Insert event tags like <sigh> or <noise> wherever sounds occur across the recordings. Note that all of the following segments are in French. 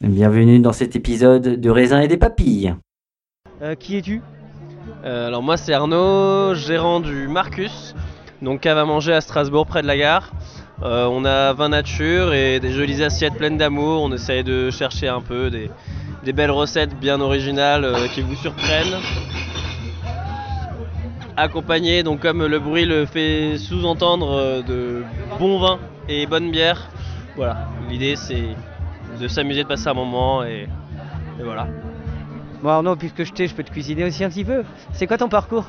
bienvenue dans cet épisode de raisin et des papilles. Euh, qui es-tu? Euh, alors moi c'est Arnaud, gérant du Marcus, donc cave à manger à Strasbourg près de la gare. Euh, on a vin nature et des jolies assiettes pleines d'amour. On essaye de chercher un peu des, belles recettes bien originales qui vous surprennent. Accompagné, donc comme le bruit le fait sous-entendre, de bons vins et bonne bière. Voilà, l'idée c'est de s'amuser, de passer un moment et, et voilà. Bon Arnaud, puisque je t'ai, je peux te cuisiner aussi un petit peu. C'est quoi ton parcours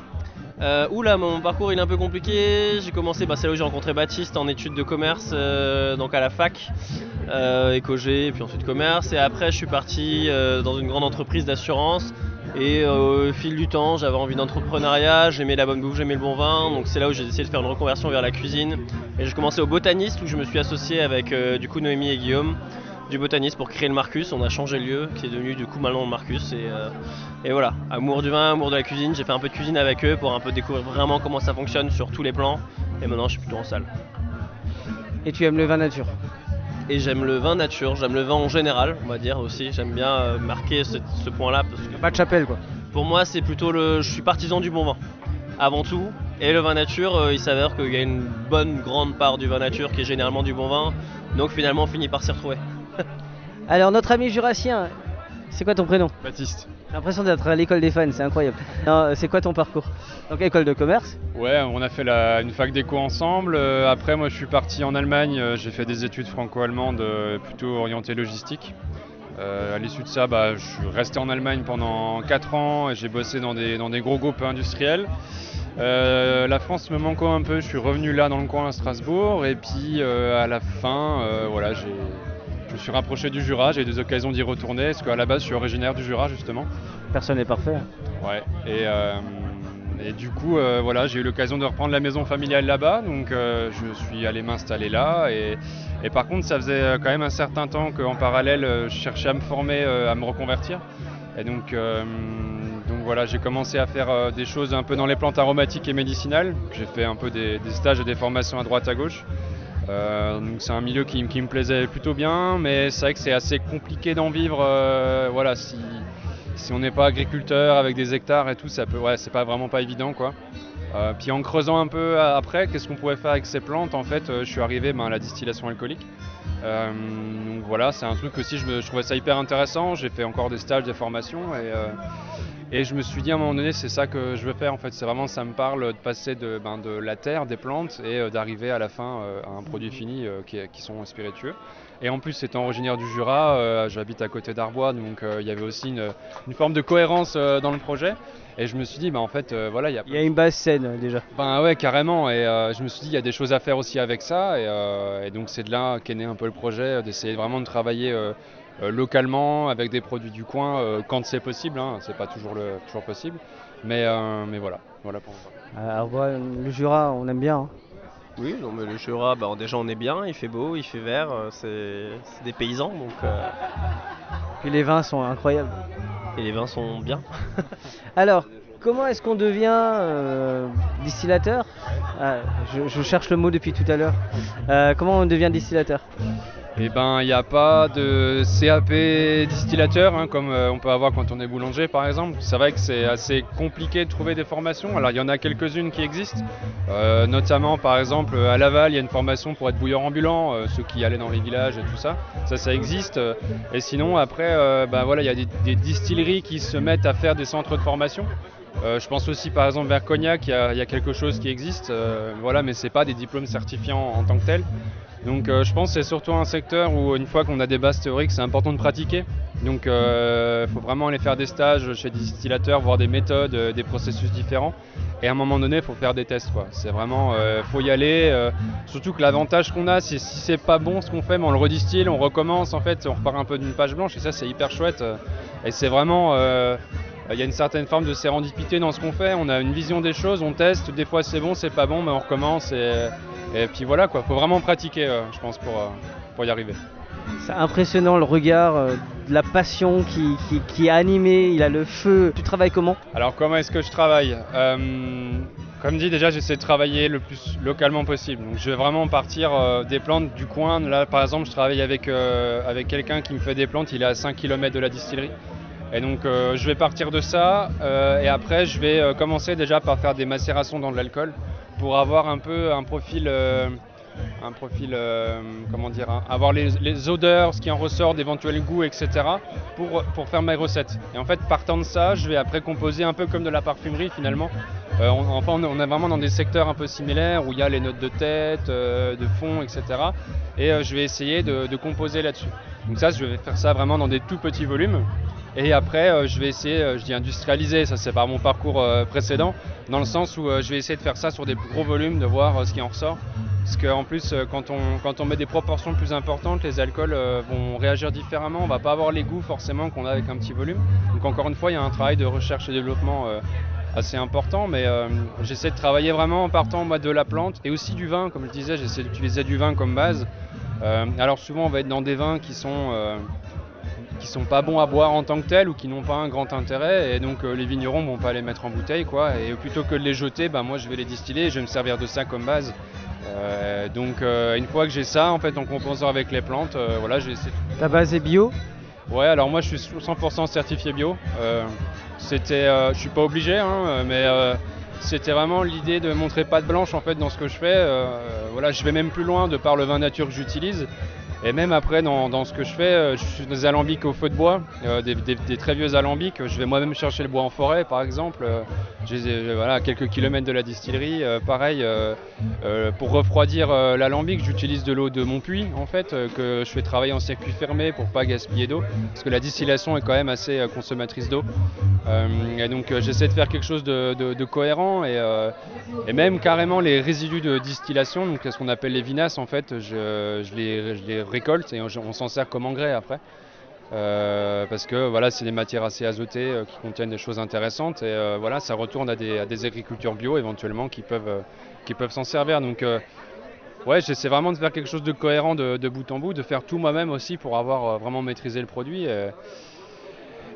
Euh, oula, mon parcours il est un peu compliqué. J'ai commencé, bah, c'est là où j'ai rencontré Baptiste en études de commerce, euh, donc à la fac, euh, éco-G, et puis ensuite commerce. Et après, je suis parti euh, dans une grande entreprise d'assurance. Et au fil du temps, j'avais envie d'entrepreneuriat, j'aimais la bonne bouffe, j'aimais le bon vin. Donc c'est là où j'ai essayé de faire une reconversion vers la cuisine. Et j'ai commencé au botaniste où je me suis associé avec du coup Noémie et Guillaume du botaniste pour créer le Marcus. On a changé le lieu qui est devenu du coup maintenant le Marcus. Et, euh, et voilà, amour du vin, amour de la cuisine. J'ai fait un peu de cuisine avec eux pour un peu découvrir vraiment comment ça fonctionne sur tous les plans. Et maintenant, je suis plutôt en salle. Et tu aimes le vin nature? Et j'aime le vin nature, j'aime le vin en général, on va dire aussi. J'aime bien euh, marquer ce, ce point-là parce que Pas de chapelle quoi. pour moi, c'est plutôt le. Je suis partisan du bon vin avant tout. Et le vin nature, euh, il s'avère qu'il y a une bonne grande part du vin nature qui est généralement du bon vin. Donc finalement, on finit par s'y retrouver. <laughs> Alors notre ami jurassien, c'est quoi ton prénom? Baptiste. J'ai l'impression d'être à l'école des fans, c'est incroyable. Non, c'est quoi ton parcours? Donc école de commerce Ouais, on a fait la- une fac d'éco ensemble. Euh, après, moi, je suis parti en Allemagne. Euh, J'ai fait des études franco-allemandes euh, plutôt orientées logistique. À l'issue de ça, bah, je suis resté en Allemagne pendant 4 ans et j'ai bossé dans des, dans des gros groupes industriels. Euh, la France me manquant un peu, je suis revenu là dans le coin à Strasbourg et puis euh, à la fin, euh, voilà, j'ai- je me suis rapproché du Jura, j'ai eu des occasions d'y retourner parce qu'à la base je suis originaire du Jura justement. Personne n'est parfait. Ouais, et, euh, et du coup, euh, voilà, j'ai eu l'occasion de reprendre la maison familiale là-bas, donc euh, je suis allé m'installer là. Et, et par contre, ça faisait quand même un certain temps qu'en parallèle, je cherchais à me former, à me reconvertir. Et donc, donc voilà, j'ai commencé à faire des choses un peu dans les plantes aromatiques et médicinales. J'ai fait un peu des, des stages et des formations à droite à gauche. Euh, c'est un milieu qui, me plaisait plutôt bien, mais c'est vrai que c'est assez compliqué d'en vivre. euh, voilà, si, on n'est pas agriculteur avec des hectares et tout, ça peut, ouais, c'est pas vraiment pas évident quoi. Euh, puis en creusant un peu après, qu'est-ce qu'on pourrait faire avec ces plantes En fait, je suis arrivé ben, à la distillation alcoolique. Donc voilà, c'est un truc aussi, je, me- trouvais ça hyper intéressant. J'ai fait encore des stages, des formations et je me suis dit à un moment donné, c'est ça que je veux faire en fait. C'est vraiment, ça me parle de passer de, ben, de la terre, des plantes et euh, d'arriver à la fin euh, à un produit fini euh, qui, sont spiritueux. Et en plus, étant originaire du Jura, j'habite à côté d'Arbois, donc il y avait aussi une, une forme de cohérence dans le projet. Et je me suis dit, bah, en fait, voilà, il y a. Il y a une base saine déjà. Ben ouais, carrément. Et je me suis dit, il y a des choses à faire aussi avec ça. Et, et donc, c'est de là qu'est né un peu le projet, d'essayer vraiment de travailler localement avec des produits du coin euh, quand c'est possible. Hein. C'est pas toujours, le, toujours possible. Mais, euh, mais voilà. voilà pour moi. À Arbois, le Jura, on aime bien. hein. Oui, non, mais le Jura, bah, déjà on est bien, il fait beau, il fait vert, euh, c'est c'est des paysans donc. euh, Puis les vins sont incroyables. et les vins sont bien. <laughs> Alors, comment est-ce qu'on devient euh, distillateur? Ah, je, je cherche le mot depuis tout à l'heure. Euh, comment on devient distillateur? Eh ben, il n'y a pas de CAP distillateur hein, comme euh, on peut avoir quand on est boulanger par exemple. C'est vrai que c'est assez compliqué de trouver des formations. Alors il y en a quelques-unes qui existent, Euh, notamment par exemple à Laval, il y a une formation pour être bouilleur ambulant, euh, ceux qui allaient dans les villages et tout ça. Ça, ça existe. Et sinon après, ben voilà, il y a des, distilleries qui se mettent à faire des centres de formation. Je pense aussi par exemple vers Cognac, il y a, quelque chose qui existe, voilà, mais c'est pas des diplômes certifiants en tant que tels. Donc euh, je pense que c'est surtout un secteur où une fois qu'on a des bases théoriques, c'est important de pratiquer. Donc il faut vraiment aller faire des stages chez des distillateurs, voir des méthodes, euh, des processus différents. Et à un moment donné, il faut faire des tests. C'est vraiment, euh, faut y aller. euh, surtout que l'avantage qu'on a, c'est si c'est pas bon ce qu'on fait, mais on le redistille, on recommence en fait, on repart un peu d'une page blanche. Et ça, c'est hyper chouette. euh, Et c'est vraiment, euh, il y a une certaine forme de sérendipité dans ce qu'on fait. On a une vision des choses, on teste. Des fois, c'est bon, c'est pas bon, mais on recommence. Et puis voilà, quoi. Faut vraiment pratiquer, euh, je pense, pour, euh, pour y arriver. C'est impressionnant le regard, euh, la passion qui, qui, qui est animé, il a le feu. Tu travailles comment? Alors comment est-ce que je travaille? Euh, Comme dit déjà, j'essaie de travailler le plus localement possible. Donc je vais vraiment partir euh, des plantes du coin. Là par exemple, je travaille avec, avec quelqu'un qui me fait des plantes, il est à 5 km de la distillerie. Et donc je vais partir de ça et après je vais commencer déjà par faire des macérations dans de l'alcool pour avoir un peu un profil euh, un profil, euh, comment dire, hein, avoir les, les odeurs, ce qui en ressort, d'éventuels goûts, etc. Pour, pour faire mes recettes. Et en fait, partant de ça, je vais après composer un peu comme de la parfumerie finalement. Euh, on, enfin, on est- vraiment dans des secteurs un peu similaires où il y a les notes de tête, de fond, etc. Et je vais essayer de composer là-dessus. Donc ça, je vais faire ça vraiment dans des tout petits volumes. Et après, euh, je vais essayer, euh, je dis industrialiser, ça c'est par mon parcours euh, précédent, dans le sens où je vais essayer de faire ça sur des gros volumes, de voir ce qui en ressort. Parce qu'en plus, quand on, quand on met des proportions plus importantes, les alcools vont réagir différemment. On va pas avoir les goûts forcément qu'on a avec un petit volume. Donc encore une fois, il y a un travail de recherche et développement assez important. Mais j'essaie de travailler vraiment en partant moi, de la plante et aussi du vin. Comme je disais, j'essaie d'utiliser du vin comme base. Alors souvent, on va être dans des vins qui sont... qui sont pas bons à boire en tant que tels ou qui n'ont pas un grand intérêt et donc euh, les vignerons vont pas les mettre en bouteille quoi et plutôt que de les jeter bah, moi je vais les distiller et je vais me servir de ça comme base Euh, donc euh, une fois que j'ai ça en fait en composant avec les plantes voilà j'ai essayé Ta base est bio? Ouais, alors moi je suis 100% certifié bio. C'était, je suis pas obligé, hein, mais c'était vraiment l'idée de montrer patte blanche en fait dans ce que je fais. Voilà, je vais même plus loin de par le vin nature que j'utilise. Et même après dans, ce que je fais, euh, je suis des alambics au feu de bois, euh, des, très vieux alambics. Je vais moi-même chercher le bois en forêt par exemple. Euh, j'ai voilà, à quelques kilomètres de la distillerie. Pareil, pour refroidir l'alambic, j'utilise de l'eau de mon puits en fait, que je fais travailler en circuit fermé pour pas gaspiller d'eau, parce que la distillation est quand même assez consommatrice d'eau. Et donc j'essaie de faire quelque chose de, cohérent et, même carrément les résidus de distillation, donc ce qu'on appelle les vinasses en fait, je les, je les récolte et on, on s'en sert comme engrais après. Euh, parce que voilà, c'est des matières assez azotées euh, qui contiennent des choses intéressantes et euh, voilà, ça retourne à des, à agricultures bio éventuellement qui peuvent, qui peuvent s'en servir. Donc ouais, j'essaie vraiment de faire quelque chose de cohérent de, bout en bout, de faire tout moi-même aussi pour avoir vraiment maîtrisé le produit.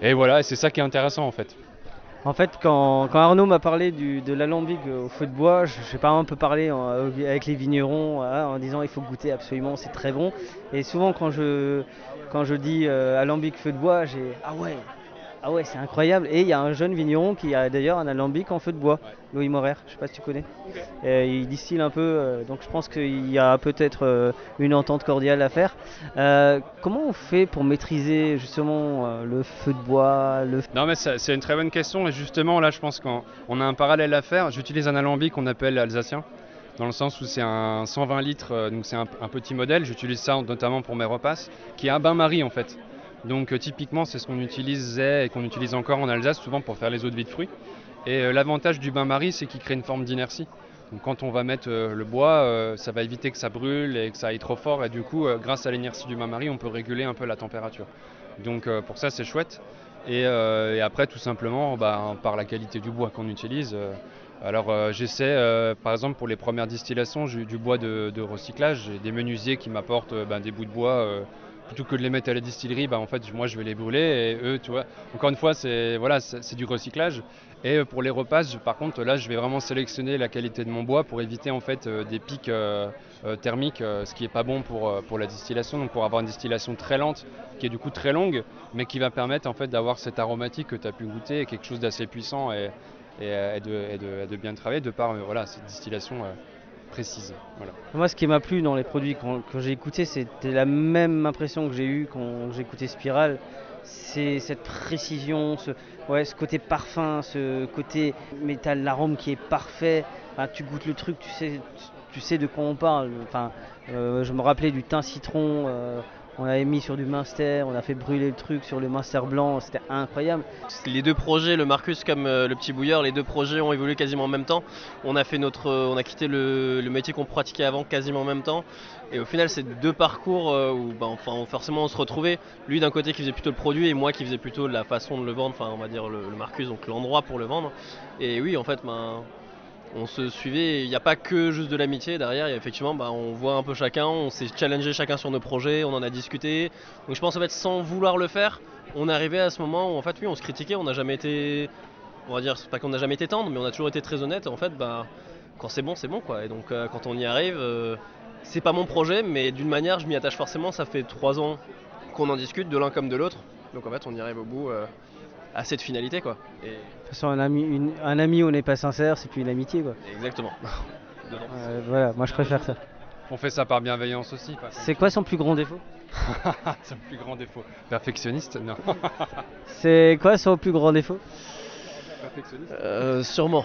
Et, voilà, c'est ça qui est intéressant en fait. En fait, quand, Arnaud m'a parlé de l'alambic au feu de bois, je sais pas un peu parlé en- avec les vignerons hein, en disant il faut goûter absolument, c'est très bon. Et souvent quand je, quand je dis euh, alambic feu de bois, j'ai ah ouais, ah ouais c'est incroyable. Et il y a un jeune vigneron qui a d'ailleurs un alambic en feu de bois, Louis Morer, je sais pas si tu connais. Euh, il distille un peu, euh, donc je pense qu'il y a peut-être euh, une entente cordiale à faire. Euh, comment on fait pour maîtriser justement le feu de bois, le Non mais c'est une très bonne question et justement là je pense qu'on on a un parallèle à faire. J'utilise un alambic qu'on appelle alsacien. dans le sens où c'est un 120 litres, donc c'est un, un petit modèle. J'utilise ça notamment pour mes repas, qui est un bain-marie en fait. Donc euh, typiquement, c'est ce qu'on utilisait et qu'on utilise encore en Alsace souvent pour faire les eaux de vie de fruits. Et euh, l'avantage du bain-marie, c'est qu'il crée une forme d'inertie. Donc quand on va mettre euh, le bois, ça va éviter que ça brûle et que ça aille trop fort. Et du coup, grâce à l'inertie du bain-marie, on peut réguler un peu la température. Donc pour ça, c'est chouette. Et, après, tout simplement, bah, par la qualité du bois qu'on utilise. alors j'essaie, par exemple, pour les premières distillations, j'ai du bois de, recyclage. J'ai des menuisiers qui m'apportent ben, des bouts de bois. Plutôt que de les mettre à la distillerie, bah, en fait, moi, je vais les brûler. Et eux, tu vois, encore une fois, c'est voilà, du recyclage. Et euh, pour les repas, par contre, là, je vais vraiment sélectionner la qualité de mon bois pour éviter en fait euh, des pics euh, thermiques, ce qui est pas bon pour, pour la distillation. Donc, pour avoir une distillation très lente, qui est du coup très longue, mais qui va permettre en fait d'avoir cette aromatique que tu as pu goûter, quelque chose d'assez puissant et, de, bien travailler de par voilà, cette distillation Moi, ce qui m'a plu dans les produits quand j'ai écouté, c'était la même impression que j'ai eue quand j'ai écouté Spiral. C'est cette précision, ce, côté parfum, ce côté métal, l'arôme qui est parfait. Tu goûtes le truc, tu sais, de quoi on parle. Euh, je me rappelais du thym citron. euh, on l'avait mis sur du Munster, on a fait brûler le truc sur le Munster blanc, c'était incroyable. Les deux projets, le Marcus comme euh, le petit bouilleur, les deux projets ont évolué quasiment en même temps. On a fait notre, euh, on a quitté le, métier qu'on pratiquait avant quasiment en même temps. Et au final, c'est deux parcours euh, où, bah, enfin, forcément, on se retrouvait. Lui d'un côté qui faisait plutôt le produit et moi qui faisais plutôt la façon de le vendre. Enfin, on va dire le, le Marcus, donc l'endroit pour le vendre. Et oui, en fait, ben, on se suivait. Il n'y a pas que juste de l'amitié derrière. A effectivement, bah, on voit un peu chacun. On s'est challengé chacun sur nos projets. On en a discuté. Donc je pense en fait, sans vouloir le faire, on est arrivé à ce moment où en fait, oui, on se critiquait. On n'a jamais été, on va dire, c'est pas qu'on n'a jamais été tendre, mais on a toujours été très honnête. En fait, bah, quand c'est bon, c'est bon quoi. Et donc euh, quand on y arrive, euh, c'est pas mon projet, mais d'une manière, je m'y attache forcément. Ça fait trois ans qu'on en discute, de l'un comme de l'autre. Donc en fait, on y arrive au bout euh, à cette finalité quoi. Et De toute façon, un ami, une- un ami où on n'est pas sincère, c'est plus une amitié. Quoi. exactement. <laughs> Euh, voilà, moi je préfère ça. On fait ça par bienveillance aussi. quoi. <laughs> <laughs> C'est quoi son plus grand défaut? C'est le plus grand défaut. Perfectionniste Non. C'est quoi son plus grand défaut? Perfectionniste Euh, sûrement,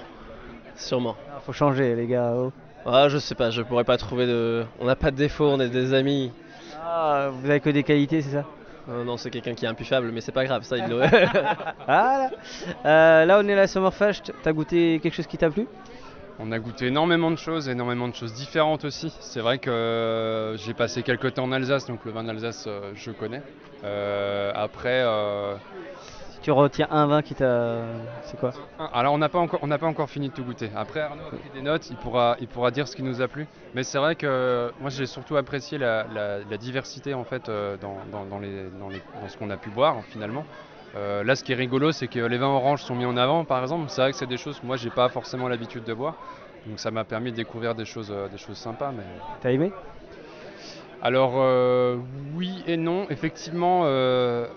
sûrement. Ah, Faut changer les gars. oh. Ah, je sais pas, je pourrais pas trouver de. On n'a pas de défaut, on est des amis. Ah, vous avez que des qualités, c'est ça? Euh, non, c'est quelqu'un qui est impuffable, mais c'est pas grave, ça il <laughs> le. <laughs> Voilà. Euh, là, on est à la Summerfest. T'as goûté quelque chose qui t'a plu? On a goûté énormément de choses, énormément de choses différentes aussi. C'est vrai que euh, j'ai passé quelques temps en Alsace, donc le vin d'Alsace, euh, je connais. Euh, après, euh, tu retiens un vin qui t'a. C'est quoi? Alors on n'a pas encore, on n'a pas encore fini de tout goûter. Après, Arnaud a pris des notes, il pourra, il pourra dire ce qui nous a plu. Mais c'est vrai que moi j'ai surtout apprécié la, la- la diversité en fait euh, dans, dans- dans les, dans, les- dans ce qu'on a pu boire finalement. Euh, là, ce qui est rigolo, c'est que les vins oranges sont mis en avant, par exemple. C'est vrai que c'est des choses que moi j'ai pas forcément l'habitude de boire. Donc ça m'a permis de découvrir des choses, euh, des choses sympas. Mais... T'as aimé? Alors euh, oui et non, effectivement, euh,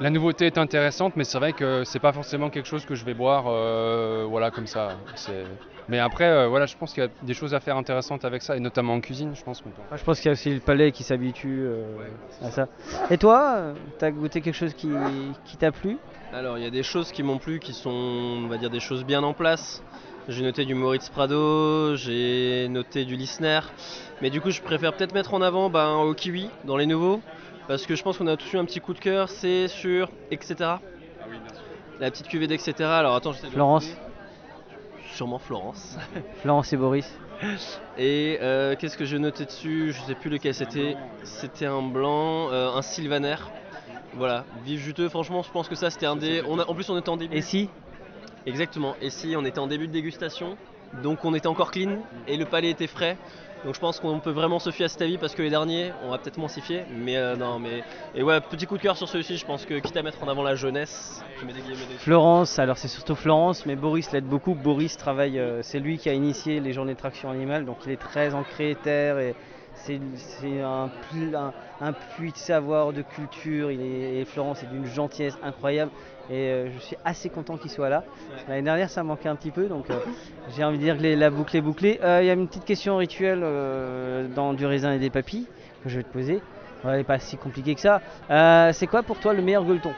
la nouveauté est intéressante, mais c'est vrai que c'est pas forcément quelque chose que je vais boire, euh, voilà comme ça. Mais après, euh, voilà, je pense qu'il y a des choses à faire intéressantes avec ça, et notamment en cuisine, je pense peut. Moi, Je pense qu'il y a aussi le palais qui s'habitue euh, à ça. Et toi, t'as goûté quelque chose qui, qui t'a plu? Alors, il y a des choses qui m'ont plu qui sont, on va dire, des choses bien en place. J'ai noté du Moritz Prado, j'ai noté du Lissner. Mais du coup, je préfère peut-être mettre en avant ben, au kiwi dans les nouveaux. Parce que je pense qu'on a tous eu un petit coup de cœur, c'est sur etc. La petite cuvée d'Etc. Alors attends, j'essaie de Florence. Sûrement Florence. <laughs> Florence et Boris Et euh, qu'est-ce que j'ai noté dessus? Je sais plus lequel c'était. C'était un blanc, euh, un Sylvaner. Voilà, vif juteux. Franchement, je pense que ça c'était un des. On a... En plus, on était en début. Et si? Exactement. Et si on était en début de dégustation, donc on était encore clean et le palais était frais. Donc je pense qu'on peut vraiment se fier à cet avis parce que les derniers, on va peut-être moins. Mais euh, non, mais. Et ouais, petit coup de cœur sur celui-ci. Je pense que quitte à mettre en avant la jeunesse. Florence, alors c'est surtout Florence, mais Boris l'aide beaucoup. Boris travaille, euh, c'est lui qui a initié les journées de traction animale, donc il est très ancré terre et c'est un, pl- un, un puits de savoir, de culture. Il est, et Florence est d'une gentillesse incroyable et euh, je suis assez content qu'il soit là. L'année dernière ça manquait un petit peu, donc euh, <laughs> j'ai envie de dire que les- la boucle est bouclée. Euh, Il y a une petite question rituelle euh, dans du raisin et des papilles que je vais te poser. Ouais, elle n'est pas si compliquée que ça. Euh, c'est quoi pour toi le meilleur gueuleton?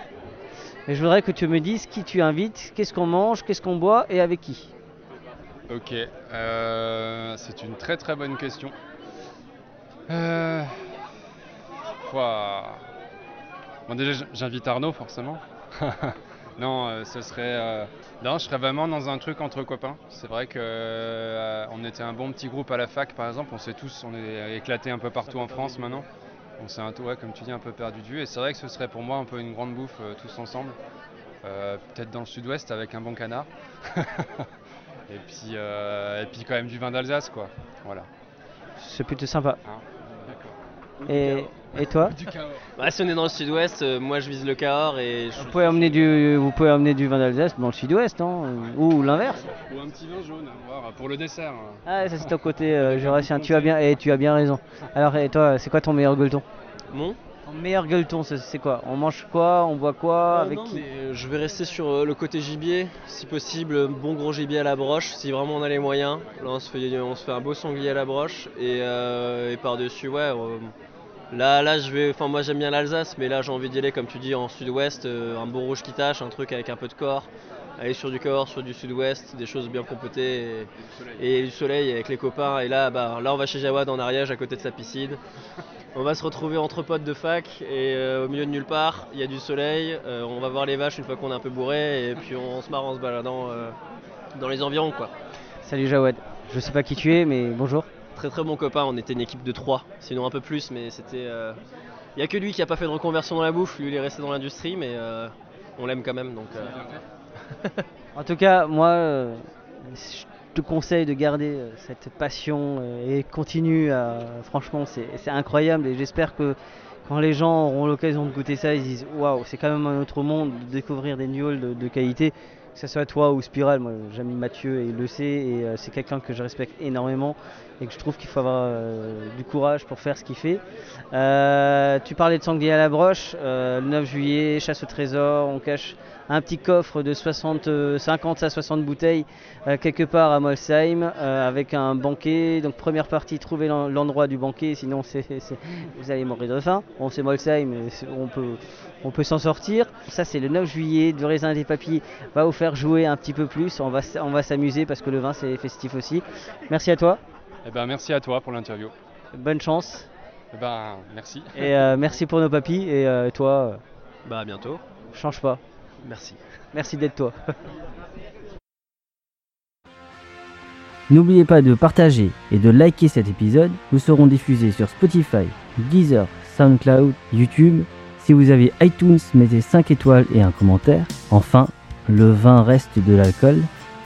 Et je voudrais que tu me dises qui tu invites, qu'est-ce qu'on mange, qu'est-ce qu'on boit et avec qui? Ok, euh, c'est une très très bonne question. Euh... Bon déjà j'invite Arnaud forcément. <laughs> non, euh, ce serait... euh, Non, je serais vraiment dans un truc entre copains. C'est vrai que euh, on était un bon petit groupe à la fac par exemple. On s'est tous, on est éclatés un peu partout en France maintenant. On s'est un ouais, comme tu dis un peu perdu de vue. Et c'est vrai que ce serait pour moi un peu une grande bouffe tous ensemble. Peut-être dans le sud-ouest avec un bon canard. <laughs> et, puis, et puis quand même du vin d'Alsace quoi. Voilà. C'est plutôt sympa. Hein. Et, et toi. Bah, si on est dans le sud-ouest, euh, moi je vise le Cahors et je Vous pouvez amener du, vous pouvez amener du vin d'Alsace dans le sud-ouest, non Ou l'inverse Ou un petit vin jaune pour le dessert. hein. Ah, ça c'est ton côté euh, jurassien. Tu as bien, et tu as bien raison. Alors, et toi, c'est quoi ton meilleur gueuleton? Mon? Ton meilleur gueuleton, c'est- quoi? On mange quoi? On boit quoi? Euh, Avec non, qui? mais, euh, je vais rester sur euh, le côté gibier, si possible, bon gros gibier à la broche, si vraiment on a les moyens. Là, on se fait, on se fait un beau sanglier à la broche et, euh, et par-dessus, ouais. euh, là, là, je vais, enfin, moi j'aime bien l'Alsace, mais là j'ai envie d'y aller, comme tu dis, en sud-ouest, euh, un beau rouge qui tâche, un truc avec un peu de corps. Aller sur du corps, sur du sud-ouest, des choses bien compotées et, du soleil avec les copains. Et là, bah, là, on va chez Jawad en Ariège, à côté de sa piscine. On va se retrouver entre potes de fac et euh, au milieu de nulle part, il y a du soleil, euh, on va voir les vaches une fois qu'on est un peu bourré et puis on, se marre en se baladant dans les environs quoi. Salut Jawad. Je sais pas qui tu es, mais bonjour. Très très bon copain, on était une équipe de 3, sinon un peu plus mais c'était... euh, Il n'y a que lui qui a pas fait de reconversion dans la bouffe, lui il est resté dans l'industrie mais euh, on l'aime quand même donc... euh, <laughs> En tout cas, moi, euh, je te conseille de garder euh, cette passion euh, et continue. à- franchement, c'est c'est incroyable et j'espère que quand les gens auront l'occasion de goûter ça, ils se disent waouh, c'est quand même un autre monde de découvrir des gnôles de, de qualité. Que ce soit toi ou Spiral, moi j'aime Mathieu et il le sait et euh, c'est quelqu'un que je respecte énormément et que je trouve qu'il faut avoir euh, du courage pour faire ce qu'il fait. Euh, tu parlais de sanglier à la broche, euh, le 9 juillet, chasse au trésor, on cache un petit coffre de 60, euh, 50 à 60 bouteilles quelque part à Molsheim avec un banquet. Donc première partie, trouver l'en- l'endroit du banquet, sinon vous allez mourir de faim. Bon, c'est Molsheim, on peut, on s'en sortir. Ça c'est le 9 juillet, du raisin des papilles va vous faire jouer un petit peu plus. On on va s'amuser parce que le vin c'est festif aussi. Merci à toi, Eh ben, merci à toi pour l'interview. bonne chance Eh ben, merci. et euh, merci pour nos papilles et euh, toi, euh, Bah à bientôt, change pas. merci. Merci d'être toi. <laughs> N'oubliez pas de partager et de liker cet épisode. Nous serons diffusés sur Spotify, Deezer, SoundCloud, YouTube. Si vous avez iTunes, mettez 5 étoiles et un commentaire. Enfin, le vin reste de l'alcool.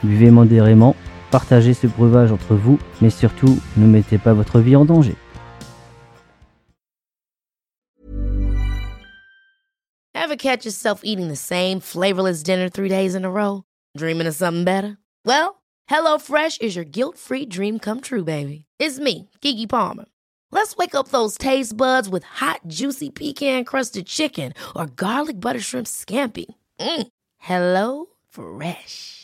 Buvez modérément, partagez ce breuvage entre vous, mais surtout, ne mettez pas votre vie en danger. Ever catch yourself eating the same flavorless dinner three days in a row? Dreaming of something better? Well, HelloFresh is your guilt free dream come true, baby. It's me, Kiki Palmer. Let's wake up those taste buds with hot, juicy pecan crusted chicken or garlic butter shrimp scampi. Mm. Hello Fresh.